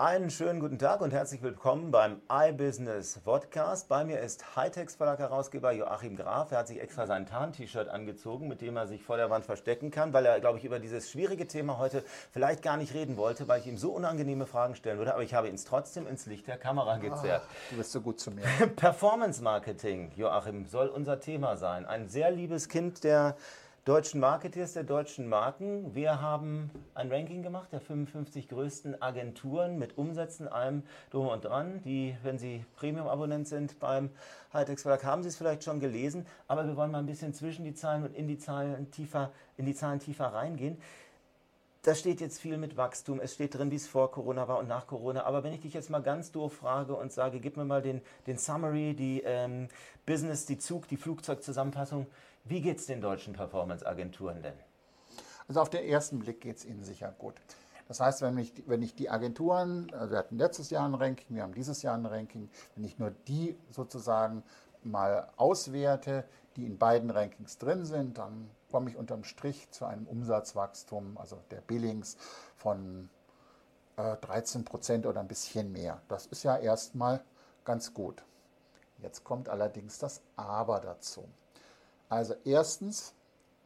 Einen schönen guten Tag und herzlich willkommen beim iBusiness Podcast. Bei mir ist Hightex Verlag Herausgeber Joachim Graf. Er hat sich extra sein Tarn-T-Shirt angezogen, mit dem er sich vor der Wand verstecken kann, weil er, glaube ich, über dieses schwierige Thema heute vielleicht gar nicht reden wollte, weil ich ihm so unangenehme Fragen stellen würde. Aber ich habe ihn trotzdem ins Licht der Kamera gezerrt. Ah, du bist so gut zu mir. Performance Marketing, Joachim, soll unser Thema sein. Ein sehr liebes Kind der deutschen Marketeers, der deutschen Marken. Wir haben ein Ranking gemacht der 55 größten Agenturen mit Umsätzen, allem drum und dran. Die, wenn Sie Premium-Abonnent sind beim Hightex Verlag, haben Sie es vielleicht schon gelesen. Aber wir wollen mal ein bisschen zwischen die Zahlen und in die Zahlen tiefer, in die Zahlen tiefer reingehen. Da steht jetzt viel mit Wachstum. Es steht drin, wie es vor Corona war und nach Corona. Aber wenn ich dich jetzt mal ganz doof frage und sage, gib mir mal den, den Summary, die ähm, Business, die Zug, die Flugzeugzusammenfassung. Wie geht es den deutschen Performance-Agenturen denn? Also auf den ersten Blick geht es ihnen sicher gut. Das heißt, wenn ich, wenn ich die Agenturen, also wir hatten letztes Jahr ein Ranking, wir haben dieses Jahr ein Ranking, wenn ich nur die sozusagen mal auswerte, die in beiden Rankings drin sind, dann komme ich unterm Strich zu einem Umsatzwachstum, also der Billings von äh, 13 Prozent oder ein bisschen mehr. Das ist ja erstmal ganz gut. Jetzt kommt allerdings das Aber dazu. Also erstens,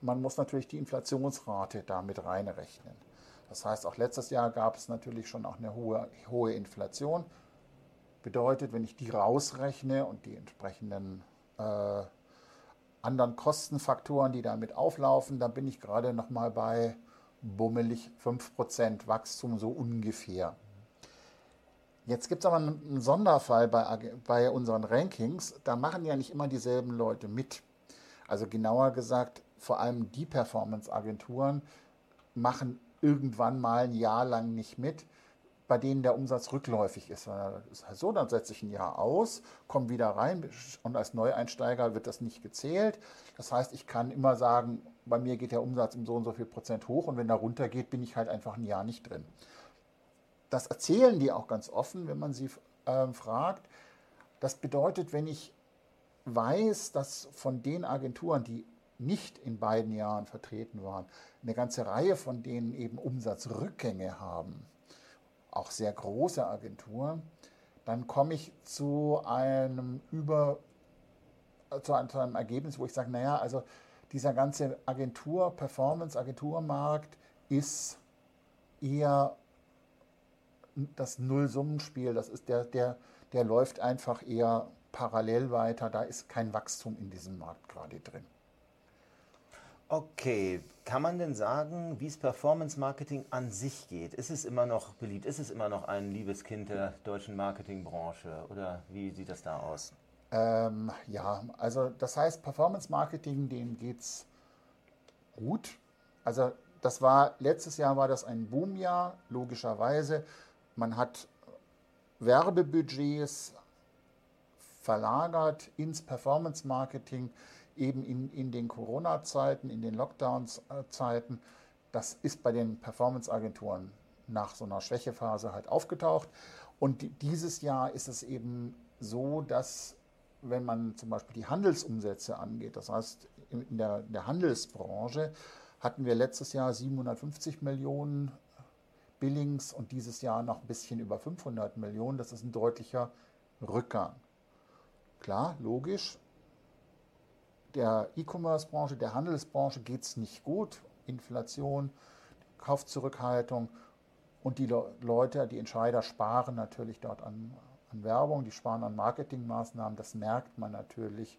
man muss natürlich die Inflationsrate damit reinrechnen. Das heißt, auch letztes Jahr gab es natürlich schon auch eine hohe, hohe Inflation. Bedeutet, wenn ich die rausrechne und die entsprechenden äh, anderen Kostenfaktoren, die damit auflaufen, dann bin ich gerade noch mal bei bummelig 5% Wachstum, so ungefähr. Jetzt gibt es aber einen Sonderfall bei, bei unseren Rankings. Da machen ja nicht immer dieselben Leute mit. Also genauer gesagt, vor allem die Performance-Agenturen machen irgendwann mal ein Jahr lang nicht mit, bei denen der Umsatz rückläufig ist. ist halt so, dann setze ich ein Jahr aus, komme wieder rein und als Neueinsteiger wird das nicht gezählt. Das heißt, ich kann immer sagen, bei mir geht der Umsatz um so und so viel Prozent hoch und wenn er runtergeht, bin ich halt einfach ein Jahr nicht drin. Das erzählen die auch ganz offen, wenn man sie äh, fragt. Das bedeutet, wenn ich weiß, dass von den Agenturen, die nicht in beiden Jahren vertreten waren, eine ganze Reihe von denen eben Umsatzrückgänge haben, auch sehr große Agenturen, dann komme ich zu einem über zu einem Ergebnis, wo ich sage, naja, also dieser ganze Agentur, Performance-Agenturmarkt ist eher das Nullsummenspiel. Das ist der, der, der läuft einfach eher parallel weiter. Da ist kein Wachstum in diesem Markt gerade drin. Okay, kann man denn sagen, wie es Performance Marketing an sich geht? Ist es immer noch beliebt? Ist es immer noch ein liebes Kind der deutschen Marketingbranche? Oder wie sieht das da aus? Ähm, ja, also das heißt, Performance Marketing, dem geht es gut. Also das war, letztes Jahr war das ein Boomjahr, logischerweise. Man hat Werbebudgets verlagert ins Performance Marketing, eben in, in den Corona-Zeiten, in den Lockdown-Zeiten. Das ist bei den Performance-Agenturen nach so einer Schwächephase halt aufgetaucht. Und dieses Jahr ist es eben so, dass wenn man zum Beispiel die Handelsumsätze angeht, das heißt in der, in der Handelsbranche, hatten wir letztes Jahr 750 Millionen Billings und dieses Jahr noch ein bisschen über 500 Millionen. Das ist ein deutlicher Rückgang. Klar, logisch. Der E-Commerce-Branche, der Handelsbranche geht es nicht gut. Inflation, Kaufzurückhaltung und die Leute, die Entscheider sparen natürlich dort an, an Werbung, die sparen an Marketingmaßnahmen. Das merkt man natürlich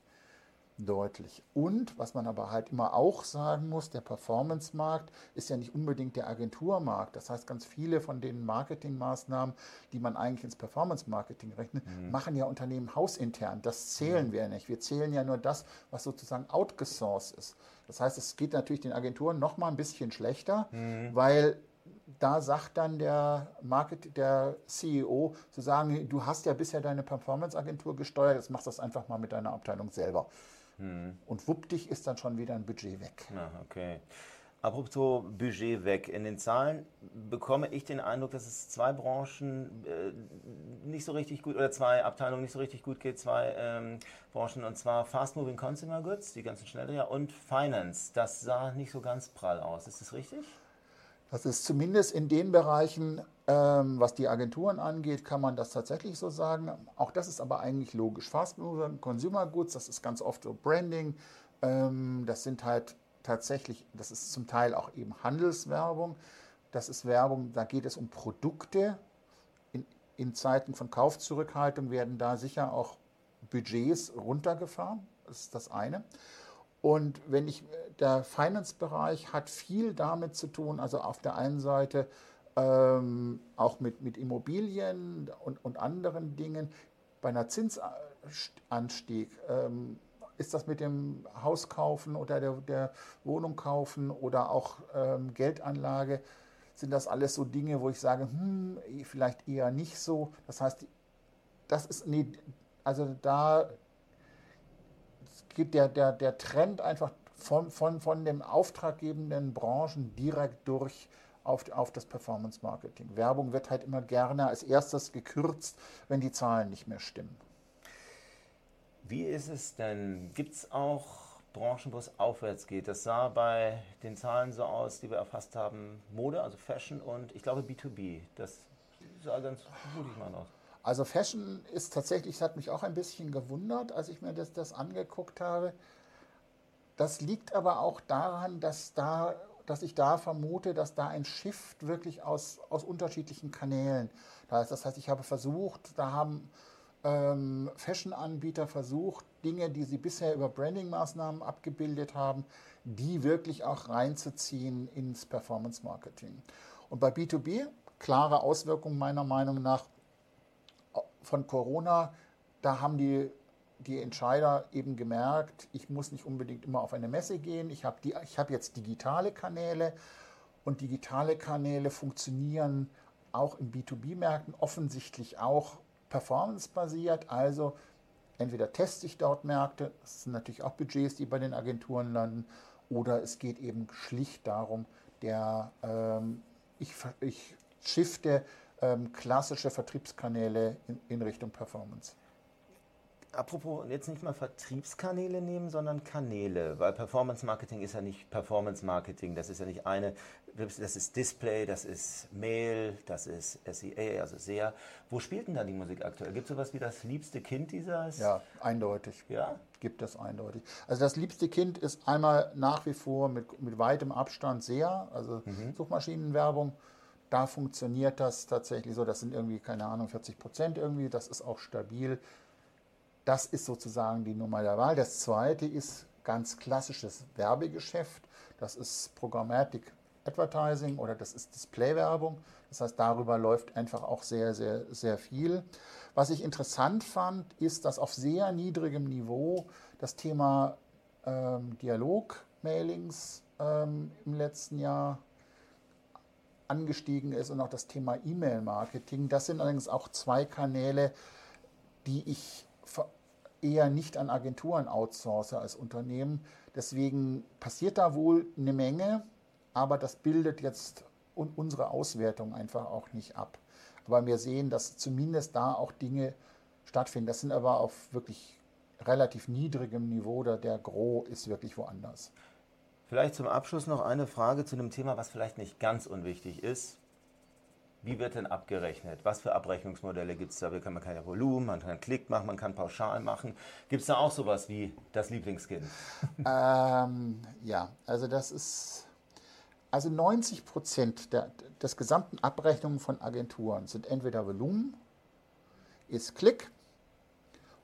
deutlich. Und was man aber halt immer auch sagen muss, der Performance-Markt ist ja nicht unbedingt der Agenturmarkt. Das heißt, ganz viele von den Marketingmaßnahmen, die man eigentlich ins Performance-Marketing rechnet, mhm. machen ja Unternehmen hausintern. Das zählen mhm. wir nicht. Wir zählen ja nur das, was sozusagen outgesourced ist. Das heißt, es geht natürlich den Agenturen noch mal ein bisschen schlechter, mhm. weil da sagt dann der Market, der CEO zu sagen, du hast ja bisher deine Performance-Agentur gesteuert, jetzt machst du das einfach mal mit deiner Abteilung selber. Hm. Und wuppdig ist dann schon wieder ein Budget weg. Ja, okay. Apropos Budget weg. In den Zahlen bekomme ich den Eindruck, dass es zwei Branchen äh, nicht so richtig gut oder zwei Abteilungen nicht so richtig gut geht, zwei ähm, Branchen und zwar Fast Moving Consumer Goods, die ganzen Schnelldreher und Finance. Das sah nicht so ganz prall aus. Ist das richtig? Das ist zumindest in den Bereichen, ähm, was die Agenturen angeht, kann man das tatsächlich so sagen. Auch das ist aber eigentlich logisch. Fast Moving Consumer Goods, das ist ganz oft so Branding. Ähm, das sind halt tatsächlich, das ist zum Teil auch eben Handelswerbung. Das ist Werbung, da geht es um Produkte. In, in Zeiten von Kaufzurückhaltung werden da sicher auch Budgets runtergefahren. Das ist das eine. Und wenn ich, der Finance-Bereich hat viel damit zu tun, also auf der einen Seite ähm, auch mit, mit Immobilien und, und anderen Dingen. Bei einer Zinsanstieg ähm, ist das mit dem Haus kaufen oder der, der Wohnung kaufen oder auch ähm, Geldanlage, sind das alles so Dinge, wo ich sage, hm, vielleicht eher nicht so. Das heißt, das ist, nee, also da geht der, der, der Trend einfach von, von, von den auftraggebenden Branchen direkt durch auf, auf das Performance Marketing. Werbung wird halt immer gerne als erstes gekürzt, wenn die Zahlen nicht mehr stimmen. Wie ist es denn? Gibt es auch Branchen, wo es aufwärts geht? Das sah bei den Zahlen so aus, die wir erfasst haben, Mode, also Fashion und ich glaube B2B. Das sah ganz mutig mal aus. Also Fashion ist tatsächlich, das hat mich auch ein bisschen gewundert, als ich mir das, das angeguckt habe. Das liegt aber auch daran, dass, da, dass ich da vermute, dass da ein Shift wirklich aus, aus unterschiedlichen Kanälen da ist. Das heißt, ich habe versucht, da haben ähm, Fashion-Anbieter versucht, Dinge, die sie bisher über Branding-Maßnahmen abgebildet haben, die wirklich auch reinzuziehen ins Performance-Marketing. Und bei B2B, klare Auswirkungen meiner Meinung nach von Corona, da haben die, die Entscheider eben gemerkt, ich muss nicht unbedingt immer auf eine Messe gehen, ich habe hab jetzt digitale Kanäle und digitale Kanäle funktionieren auch in B2B-Märkten offensichtlich auch performancebasiert, also entweder teste ich dort Märkte, das sind natürlich auch Budgets, die bei den Agenturen landen, oder es geht eben schlicht darum, der, ähm, ich, ich shifte ähm, klassische Vertriebskanäle in, in Richtung Performance. Apropos, jetzt nicht mal Vertriebskanäle nehmen, sondern Kanäle, weil Performance Marketing ist ja nicht Performance Marketing, das ist ja nicht eine, das ist Display, das ist Mail, das ist SEA, also SEA. Wo spielt denn da die Musik aktuell? Gibt es sowas wie das liebste Kind dieses? Ja, eindeutig. Ja? Gibt es eindeutig. Also das liebste Kind ist einmal nach wie vor mit, mit weitem Abstand SEA, also mhm. Suchmaschinenwerbung da funktioniert das tatsächlich so. Das sind irgendwie, keine Ahnung, 40 Prozent irgendwie. Das ist auch stabil. Das ist sozusagen die Nummer der Wahl. Das zweite ist ganz klassisches Werbegeschäft. Das ist Programmatic Advertising oder das ist Displaywerbung. Das heißt, darüber läuft einfach auch sehr, sehr, sehr viel. Was ich interessant fand, ist, dass auf sehr niedrigem Niveau das Thema ähm, Dialog-Mailings ähm, im letzten Jahr angestiegen ist und auch das Thema E-Mail-Marketing. Das sind allerdings auch zwei Kanäle, die ich eher nicht an Agenturen outsource als Unternehmen. Deswegen passiert da wohl eine Menge, aber das bildet jetzt unsere Auswertung einfach auch nicht ab. Aber wir sehen, dass zumindest da auch Dinge stattfinden. Das sind aber auf wirklich relativ niedrigem Niveau, der Gros ist wirklich woanders. Vielleicht zum Abschluss noch eine Frage zu einem Thema, was vielleicht nicht ganz unwichtig ist. Wie wird denn abgerechnet? Was für Abrechnungsmodelle gibt es da? Man kann ja Volumen, man kann Klick machen, man kann pauschal machen. Gibt es da auch sowas wie das Lieblingskind? Ähm, ja, also das ist, also 90 Prozent der, des gesamten Abrechnungen von Agenturen sind entweder Volumen, ist Klick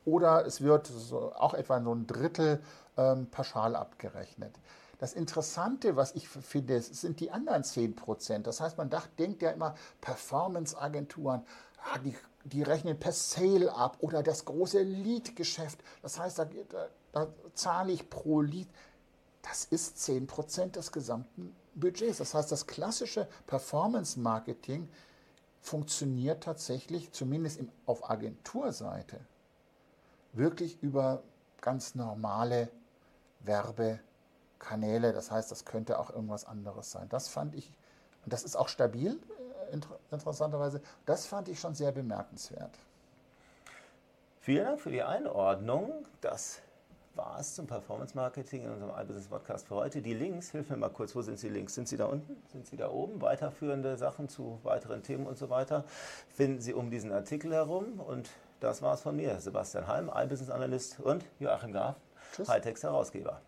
oder es wird so auch etwa so ein Drittel ähm, pauschal abgerechnet. Das Interessante, was ich finde, sind die anderen 10 Prozent. Das heißt, man dacht, denkt ja immer, Performance-Agenturen, ah, die, die rechnen per Sale ab oder das große Lead-Geschäft. Das heißt, da, da, da zahle ich pro Lead. Das ist 10 Prozent des gesamten Budgets. Das heißt, das klassische Performance-Marketing funktioniert tatsächlich, zumindest im, auf Agenturseite, wirklich über ganz normale Werbe- Kanäle. Das heißt, das könnte auch irgendwas anderes sein. Das fand ich, und das ist auch stabil, äh, interessanterweise, das fand ich schon sehr bemerkenswert. Vielen Dank für die Einordnung. Das war es zum Performance Marketing in unserem iBusiness Podcast für heute. Die Links, hilf mir mal kurz, wo sind die Links? Sind sie da unten? Sind sie da oben? Weiterführende Sachen zu weiteren Themen und so weiter finden Sie um diesen Artikel herum. Und das war es von mir, Sebastian Heim, iBusiness Analyst und Joachim Graf, Hightechs Herausgeber.